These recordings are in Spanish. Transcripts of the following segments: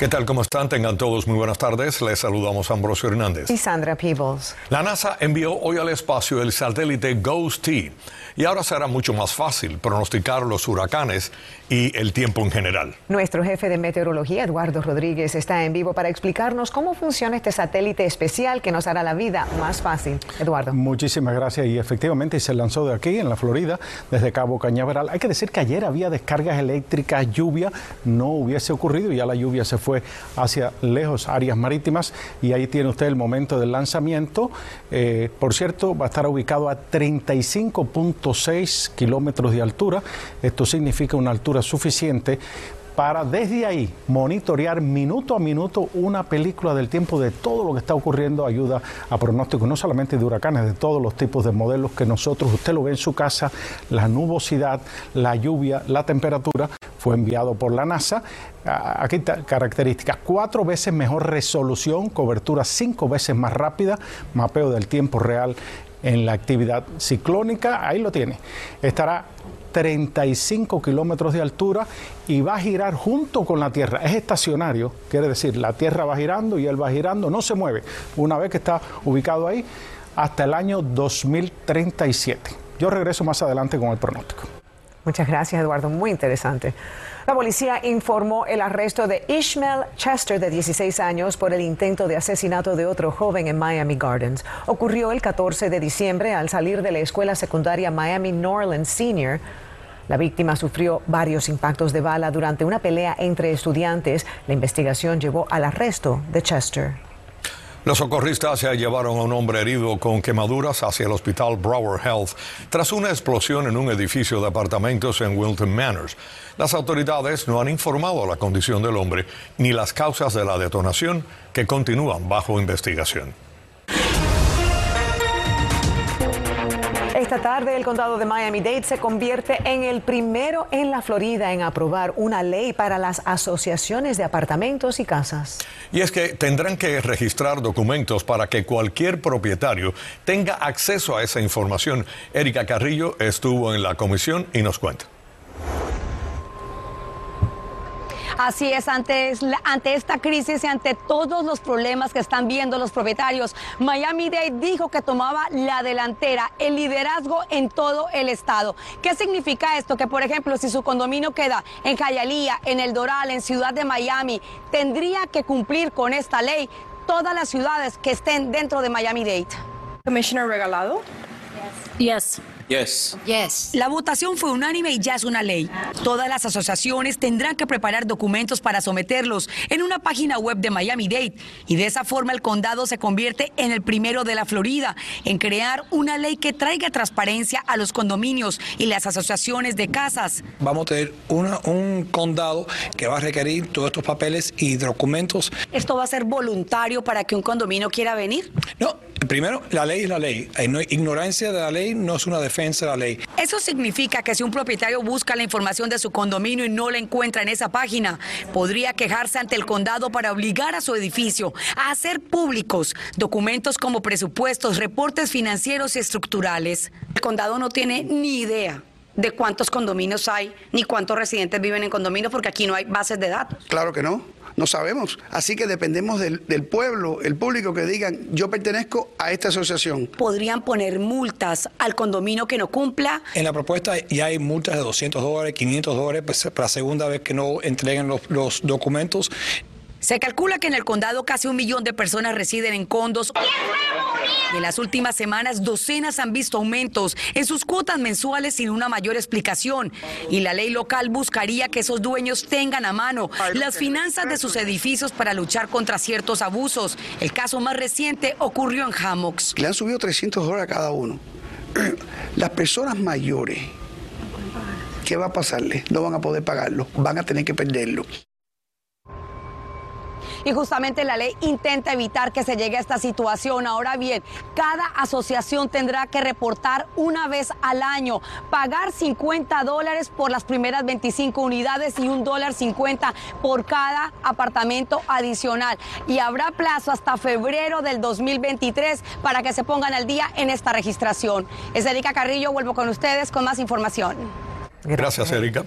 ¿Qué tal? ¿Cómo están? Tengan todos muy buenas tardes. Les saludamos a Ambrosio Hernández. Y Sandra Peebles. La NASA envió hoy al espacio el satélite GOES-T y ahora será mucho más fácil pronosticar los huracanes y el tiempo en general. Nuestro jefe de meteorología, Eduardo Rodríguez, está en vivo para explicarnos cómo funciona este satélite especial que nos hará la vida más fácil. Eduardo. Muchísimas gracias y efectivamente se lanzó de aquí, en la Florida, desde Cabo Cañaveral. Hay que decir que ayer había descargas eléctricas, lluvia, no hubiese ocurrido, ya la lluvia se fue hacia lejos, áreas marítimas, y ahí tiene usted el momento del lanzamiento. Eh, por cierto, va a estar ubicado a 35.6 kilómetros de altura. Esto significa una altura suficiente para desde ahí monitorear minuto a minuto una película del tiempo de todo lo que está ocurriendo, ayuda a pronósticos no solamente de huracanes, de todos los tipos de modelos que nosotros, usted lo ve en su casa, la nubosidad, la lluvia, la temperatura, fue enviado por la NASA. Aquí está características, cuatro veces mejor resolución, cobertura cinco veces más rápida, mapeo del tiempo real en la actividad ciclónica, ahí lo tiene. Estará 35 kilómetros de altura y va a girar junto con la Tierra. Es estacionario, quiere decir, la Tierra va girando y él va girando, no se mueve. Una vez que está ubicado ahí, hasta el año 2037. Yo regreso más adelante con el pronóstico. Muchas gracias, Eduardo. Muy interesante. La policía informó el arresto de Ishmael Chester, de 16 años, por el intento de asesinato de otro joven en Miami Gardens. Ocurrió el 14 de diciembre al salir de la escuela secundaria Miami Norland Senior. La víctima sufrió varios impactos de bala durante una pelea entre estudiantes. La investigación llevó al arresto de Chester. Los socorristas se llevaron a un hombre herido con quemaduras hacia el hospital Broward Health tras una explosión en un edificio de apartamentos en Wilton Manors. Las autoridades no han informado la condición del hombre ni las causas de la detonación que continúan bajo investigación. Esta tarde el condado de Miami-Dade se convierte en el primero en la Florida en aprobar una ley para las asociaciones de apartamentos y casas. Y es que tendrán que registrar documentos para que cualquier propietario tenga acceso a esa información. Erika Carrillo estuvo en la comisión y nos cuenta. Así es, ante, ante esta crisis y ante todos los problemas que están viendo los propietarios, Miami-Dade dijo que tomaba la delantera, el liderazgo en todo el estado. ¿Qué significa esto? Que, por ejemplo, si su condominio queda en Jayalía, en El Doral, en Ciudad de Miami, tendría que cumplir con esta ley todas las ciudades que estén dentro de Miami-Dade. Commissioner Regalado. Yes. Yes. Yes. La votación fue unánime y ya es una ley. Todas las asociaciones tendrán que preparar documentos para someterlos en una página web de Miami-Dade y de esa forma el condado se convierte en el primero de la Florida en crear una ley que traiga transparencia a los condominios y las asociaciones de casas. Vamos a tener un condado que va a requerir todos estos papeles y documentos. ¿Esto va a ser voluntario para que un condominio quiera venir? No, primero, la ley es la ley. Ignorancia de la ley no es una defensa la ley. Eso significa que si un propietario busca la información de su condominio y no la encuentra en esa página, podría quejarse ante el condado para obligar a su edificio a hacer públicos documentos como presupuestos, reportes financieros y estructurales. El condado no tiene ni idea de cuántos condominios hay ni cuántos residentes viven en condominios porque aquí no hay bases de datos. Claro que no no sabemos. Así que dependemos del, pueblo, el público que digan, yo pertenezco a esta asociación. ¿Podrían poner multas al condominio que no cumpla? En la propuesta ya hay multas de 200 dólares, 500 dólares pues, para la segunda vez que no entreguen los, los documentos. Se calcula que en el condado casi un millón de personas residen en condos. En las últimas semanas, docenas han visto aumentos en sus cuotas mensuales sin una mayor explicación. Y la ley local buscaría que esos dueños tengan a mano las finanzas de sus edificios para luchar contra ciertos abusos. El caso más reciente ocurrió en Hammocks. Le han subido 300 dólares a cada uno. Las personas mayores, ¿qué va a pasarle? No van a poder pagarlo, van a tener que perderlo. Y justamente la ley intenta evitar que se llegue a esta situación. Ahora bien, cada asociación tendrá que reportar una vez al año, pagar 50 dólares por las primeras 25 unidades y un dólar 50 por cada apartamento adicional. Y habrá plazo hasta febrero del 2023 para que se pongan al día en esta registración. Es Erika Carrillo, vuelvo con ustedes con más información. Gracias, Erika.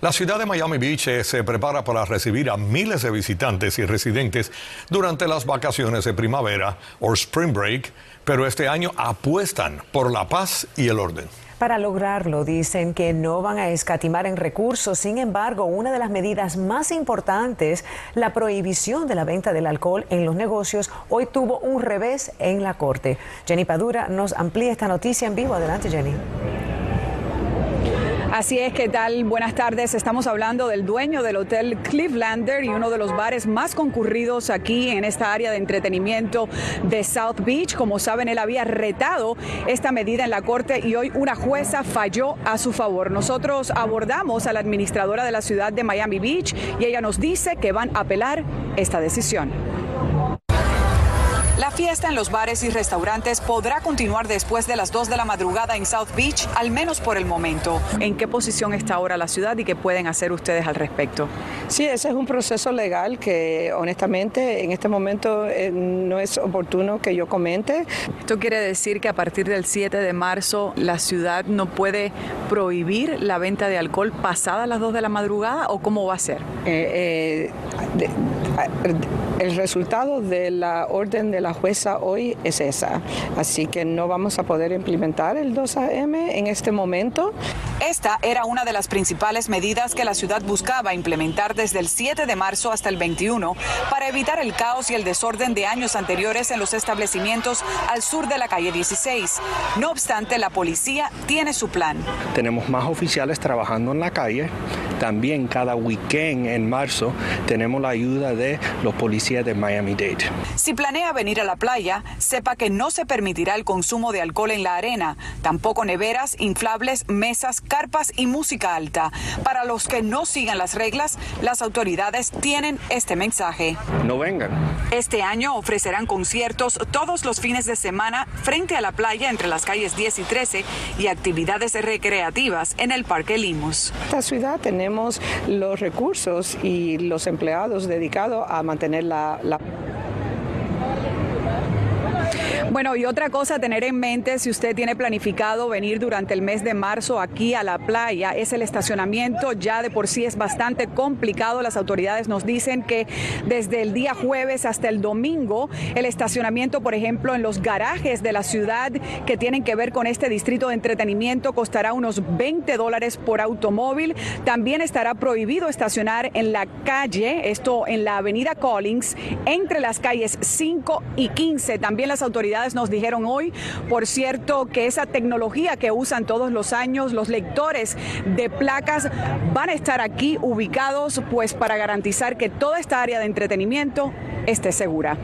La ciudad de Miami Beach eh, se prepara para recibir a miles de visitantes y residentes durante las vacaciones de primavera o spring break, pero este año apuestan por la paz y el orden. Para lograrlo, dicen que no van a escatimar en recursos. Sin embargo, una de las medidas más importantes, la prohibición de la venta del alcohol en los negocios, hoy tuvo un revés en la Corte. Jenny Padura nos amplía esta noticia en vivo. Adelante, Jenny. Así es, ¿qué tal? Buenas tardes. Estamos hablando del dueño del Hotel Clevelander y uno de los bares más concurridos aquí en esta área de entretenimiento de South Beach. Como saben, él había retado esta medida en la corte y hoy una jueza falló a su favor. Nosotros abordamos a la administradora de la ciudad de Miami Beach y ella nos dice que van a apelar esta decisión. La fiesta en los bares y restaurantes podrá continuar después de las 2 de la madrugada en South Beach, al menos por el momento. ¿En qué posición está ahora la ciudad y qué pueden hacer ustedes al respecto? Sí, ese es un proceso legal que honestamente en este momento eh, no es oportuno que yo comente. ¿Esto quiere decir que a partir del 7 de marzo la ciudad no puede prohibir la venta de alcohol pasada las 2 de la madrugada o cómo va a ser? Eh, eh, el resultado de la orden de la jueza hoy es esa. Así que no vamos a poder implementar el 2 AM en este momento. Esta era una de las principales medidas que la ciudad buscaba implementar desde el 7 de marzo hasta el 21 para evitar el caos y el desorden de años anteriores en los establecimientos al sur de la calle 16. No obstante, la policía tiene su plan. Tenemos más oficiales trabajando en la calle. También cada weekend en marzo tenemos la ayuda de los policías de Miami-Dade. Si planea venir a la playa, sepa que no se permitirá el consumo de alcohol en la arena, tampoco neveras, inflables, mesas, carpas y música alta. Para los que no sigan las reglas, las autoridades tienen este mensaje. No vengan. Este año ofrecerán conciertos todos los fines de semana frente a la playa entre las calles 10 y 13 y actividades recreativas en el Parque Limos. Esta ciudad tenemos los recursos y los empleados dedicados a mantener la, bueno, y otra cosa a tener en mente si usted tiene planificado venir durante el mes de marzo aquí a la playa es el estacionamiento. Ya de por sí es bastante complicado. Las autoridades nos dicen que desde el día jueves hasta el domingo el estacionamiento, por ejemplo, en los garajes de la ciudad que tienen que ver con este distrito de entretenimiento costará unos 20 dólares por automóvil. También estará prohibido estacionar en la calle, esto en la avenida Collins, entre las calles 5 y 15. También las nos dijeron hoy, por cierto, que esa tecnología que usan todos los años los lectores de placas van a estar aquí ubicados pues para garantizar que toda esta área de entretenimiento esté segura.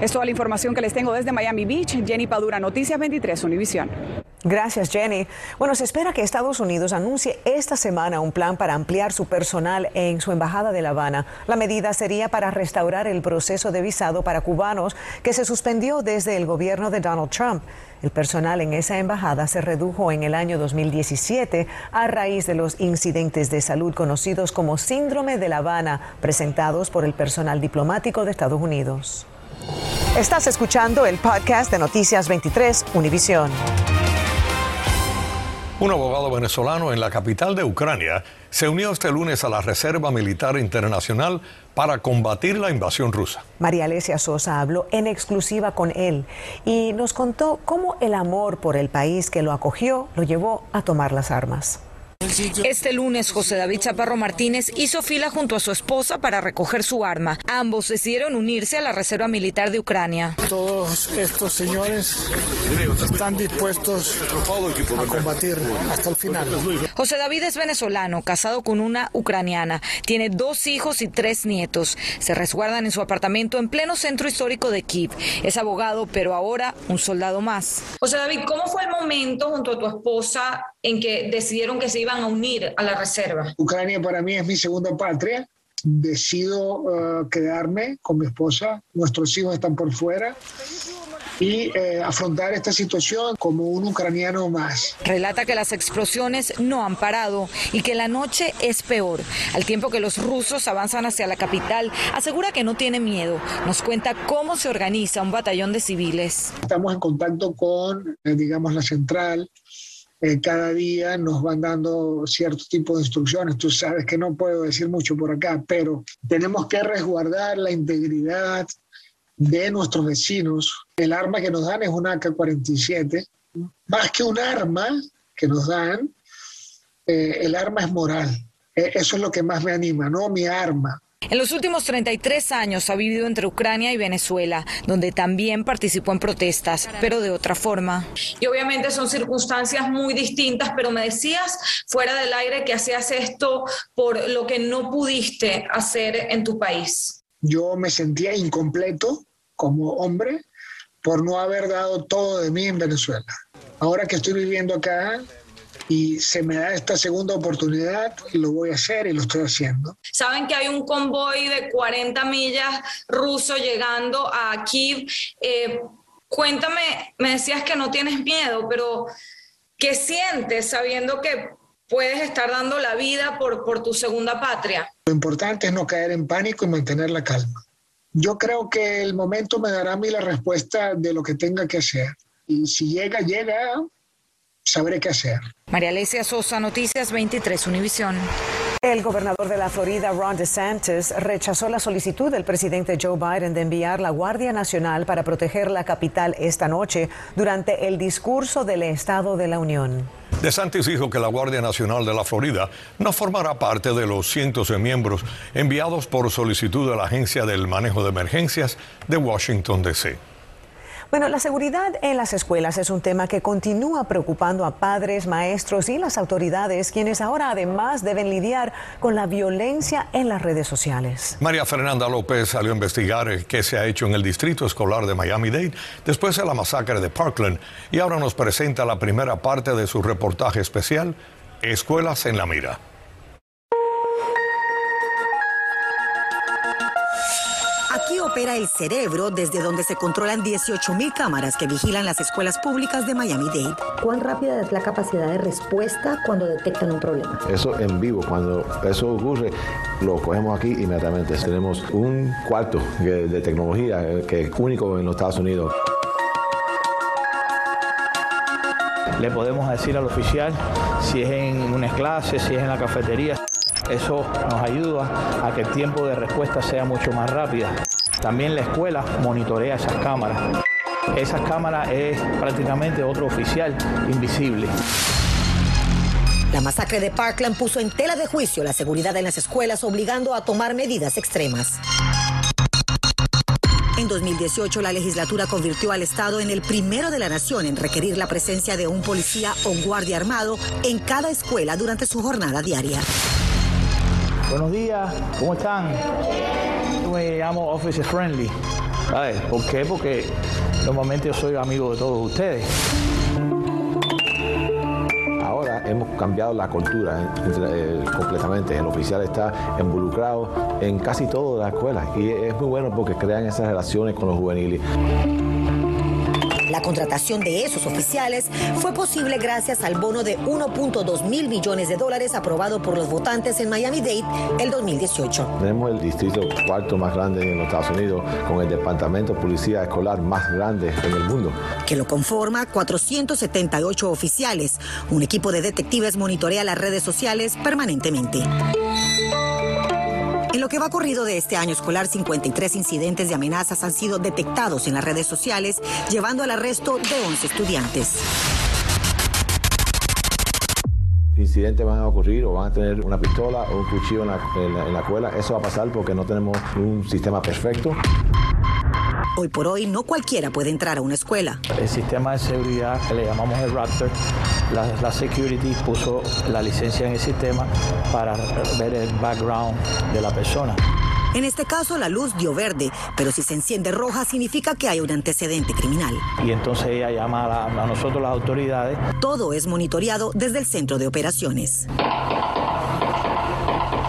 Es toda la información que les tengo desde Miami Beach. Jenny Padura, Noticias 23, Univisión. Gracias, Jenny. Bueno, se espera que Estados Unidos anuncie esta semana un plan para ampliar su personal en su embajada de La Habana. La medida sería para restaurar el proceso de visado para cubanos que se suspendió desde el gobierno de Donald Trump. El personal en esa embajada se redujo en el año 2017 a raíz de los incidentes de salud conocidos como síndrome de La Habana presentados por el personal diplomático de Estados Unidos. Estás escuchando el podcast de Noticias 23 Univisión. Un abogado venezolano en la capital de Ucrania se unió este lunes a la Reserva Militar Internacional para combatir la invasión rusa. María Alesia Sosa habló en exclusiva con él y nos contó cómo el amor por el país que lo acogió lo llevó a tomar las armas. Este lunes, José David Chaparro Martínez hizo fila junto a su esposa para recoger su arma. Ambos decidieron unirse a la Reserva Militar de Ucrania. Todos estos señores están dispuestos a combatir hasta el final. José David es venezolano, casado con una ucraniana. Tiene dos hijos y tres nietos. Se resguardan en su apartamento en pleno centro histórico de Kiev. Es abogado, pero ahora un soldado más. José David, ¿cómo fue el momento junto a tu esposa en que decidieron que se iban a unir a la reserva? Ucrania para mí es mi segunda patria decido eh, quedarme con mi esposa, nuestros hijos están por fuera y eh, afrontar esta situación como un ucraniano más. Relata que las explosiones no han parado y que la noche es peor. Al tiempo que los rusos avanzan hacia la capital, asegura que no tiene miedo. Nos cuenta cómo se organiza un batallón de civiles. Estamos en contacto con, eh, digamos, la central. Eh, cada día nos van dando cierto tipo de instrucciones. Tú sabes que no puedo decir mucho por acá, pero tenemos que resguardar la integridad, de nuestros vecinos. El arma que nos dan es una AK-47. Más que un arma que nos dan, eh, el arma es moral. E, eso es lo que más me anima, no mi arma. En los últimos 33 años ha vivido entre Ucrania y Venezuela, donde también participó en protestas, pero de otra forma. Y obviamente son circunstancias muy distintas, pero me decías fuera del aire que hacías esto por lo que no pudiste hacer en tu país yo me sentía incompleto como hombre por no haber dado todo de mí en Venezuela. Ahora que estoy viviendo acá y se me da esta segunda oportunidad, lo voy a hacer y lo estoy haciendo. Saben que hay un convoy de 40 millas ruso llegando a Kiev. Eh, cuéntame, me decías que no tienes miedo, pero ¿qué sientes sabiendo que puedes estar dando la vida por, por tu segunda patria? Lo importante es no caer en pánico y mantener la calma. Yo creo que el momento me dará a mí la respuesta de lo que tenga que hacer. Y si llega, llega, sabré qué hacer. María Alesia Sosa, Noticias 23, Univisión. El gobernador de la Florida, Ron DeSantis, rechazó la solicitud del presidente Joe Biden de enviar la Guardia Nacional para proteger la capital esta noche durante el discurso del Estado de la Unión. DeSantis dijo que la Guardia Nacional de la Florida no formará parte de los cientos de miembros enviados por solicitud de la Agencia del Manejo de Emergencias de Washington, D.C. Bueno, la seguridad en las escuelas es un tema que continúa preocupando a padres, maestros y las autoridades, quienes ahora además deben lidiar con la violencia en las redes sociales. María Fernanda López salió a investigar qué se ha hecho en el distrito escolar de Miami-Dade después de la masacre de Parkland y ahora nos presenta la primera parte de su reportaje especial, Escuelas en la Mira. Opera el cerebro desde donde se controlan 18.000 cámaras que vigilan las escuelas públicas de Miami-Dade. ¿Cuán rápida es la capacidad de respuesta cuando detectan un problema? Eso en vivo, cuando eso ocurre, lo cogemos aquí inmediatamente. Tenemos un cuarto de tecnología que es único en los Estados Unidos. Le podemos decir al oficial si es en una clase, si es en la cafetería. Eso nos ayuda a que el tiempo de respuesta sea mucho más rápido. También la escuela monitorea esas cámaras. Esas cámaras es prácticamente otro oficial invisible. La masacre de Parkland puso en tela de juicio la seguridad en las escuelas, obligando a tomar medidas extremas. En 2018, la legislatura convirtió al Estado en el primero de la nación en requerir la presencia de un policía o guardia armado en cada escuela durante su jornada diaria. Buenos días, ¿cómo están? Me llamo Office Friendly. ¿Por qué? Porque normalmente yo soy amigo de todos ustedes. Ahora hemos cambiado la cultura ¿eh? Eh, completamente. El oficial está involucrado en casi todas las escuelas y es muy bueno porque crean esas relaciones con los juveniles. La contratación de esos oficiales fue posible gracias al bono de 1.2 mil millones de dólares aprobado por los votantes en Miami-Dade el 2018. Tenemos el distrito cuarto más grande en los Estados Unidos, con el departamento de policía escolar más grande en el mundo. Que lo conforma 478 oficiales. Un equipo de detectives monitorea las redes sociales permanentemente. Lo que va corrido de este año escolar, 53 incidentes de amenazas han sido detectados en las redes sociales, llevando al arresto de 11 estudiantes incidentes van a ocurrir o van a tener una pistola o un cuchillo en la, en la, escuela. Eso va a pasar porque no tenemos un sistema perfecto. Hoy por hoy no cualquiera puede entrar a una escuela. El sistema de seguridad que le llamamos el Raptor, la, la security puso la licencia en el sistema para ver el background de la persona. En este caso, la luz dio verde, pero si se enciende roja significa que hay un antecedente criminal. Y entonces ella llama a, a nosotros las autoridades. Todo es monitoreado desde el centro de operaciones.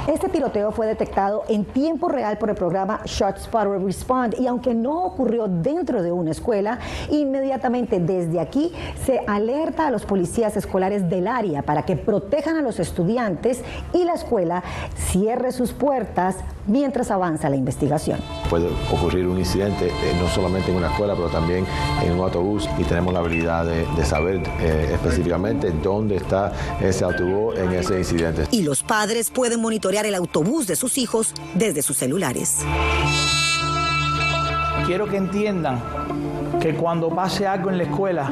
Este tiroteo fue detectado en tiempo real por el programa ShotSpotter Respond y aunque no ocurrió dentro de una escuela, inmediatamente desde aquí se alerta a los policías escolares del área para que protejan a los estudiantes y la escuela cierre sus puertas mientras avanza la investigación. Puede ocurrir un incidente eh, no solamente en una escuela, pero también en un autobús y tenemos la habilidad de, de saber eh, específicamente dónde está ese autobús en ese incidente. Y los padres pueden monitorear el autobús de sus hijos desde sus celulares. Quiero que entiendan que cuando pase algo en la escuela,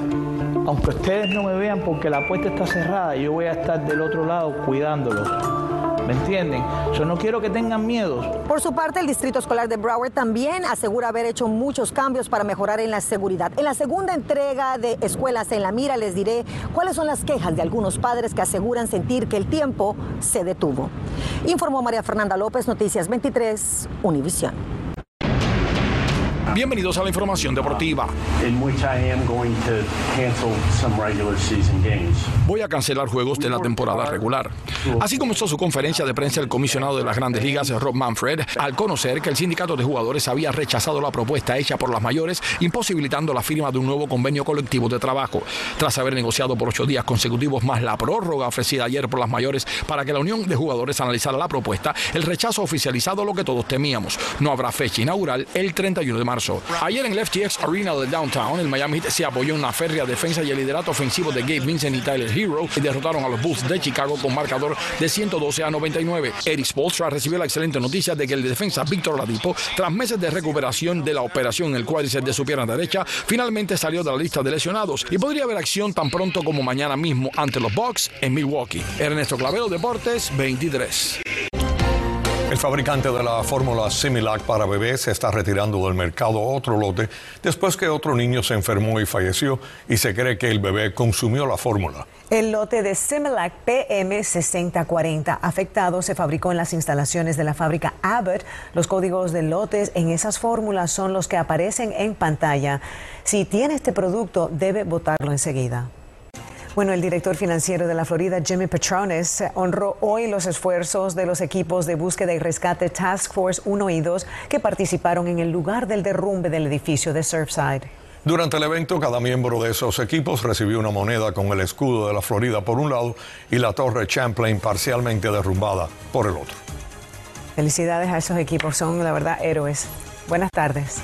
aunque ustedes no me vean porque la puerta está cerrada, yo voy a estar del otro lado cuidándolos. ¿Me entienden? Yo no quiero que tengan miedo. Por su parte, el Distrito Escolar de Broward también asegura haber hecho muchos cambios para mejorar en la seguridad. En la segunda entrega de Escuelas en la Mira les diré cuáles son las quejas de algunos padres que aseguran sentir que el tiempo se detuvo. Informó María Fernanda López, Noticias 23, Univisión. Bienvenidos a la información deportiva. Voy a cancelar juegos de la temporada regular. Así comenzó su conferencia de prensa el comisionado de las grandes ligas, Rob Manfred, al conocer que el sindicato de jugadores había rechazado la propuesta hecha por las mayores, imposibilitando la firma de un nuevo convenio colectivo de trabajo. Tras haber negociado por ocho días consecutivos más la prórroga ofrecida ayer por las mayores para que la unión de jugadores analizara la propuesta, el rechazo ha oficializado lo que todos temíamos. No habrá fecha inaugural el 31 de marzo. Ayer en el FTX Arena de Downtown, el Miami Heat se apoyó en una férrea defensa y el liderato ofensivo de Gabe Vincent y Tyler Hero y derrotaron a los Bulls de Chicago con marcador de 112 a 99. Eric Spolstra recibió la excelente noticia de que el defensa Víctor Ladipo, tras meses de recuperación de la operación en el cuádriceps de su pierna derecha, finalmente salió de la lista de lesionados y podría haber acción tan pronto como mañana mismo ante los Bucks en Milwaukee. Ernesto Clavero, Deportes 23. El fabricante de la fórmula Similac para bebés se está retirando del mercado otro lote después que otro niño se enfermó y falleció y se cree que el bebé consumió la fórmula. El lote de Similac PM6040 afectado se fabricó en las instalaciones de la fábrica Abbott. Los códigos de lotes en esas fórmulas son los que aparecen en pantalla. Si tiene este producto, debe botarlo enseguida. Bueno, el director financiero de la Florida, Jimmy Patrones, honró hoy los esfuerzos de los equipos de búsqueda y rescate Task Force 1 y 2 que participaron en el lugar del derrumbe del edificio de Surfside. Durante el evento, cada miembro de esos equipos recibió una moneda con el escudo de la Florida por un lado y la torre Champlain parcialmente derrumbada por el otro. Felicidades a esos equipos, son la verdad héroes. Buenas tardes.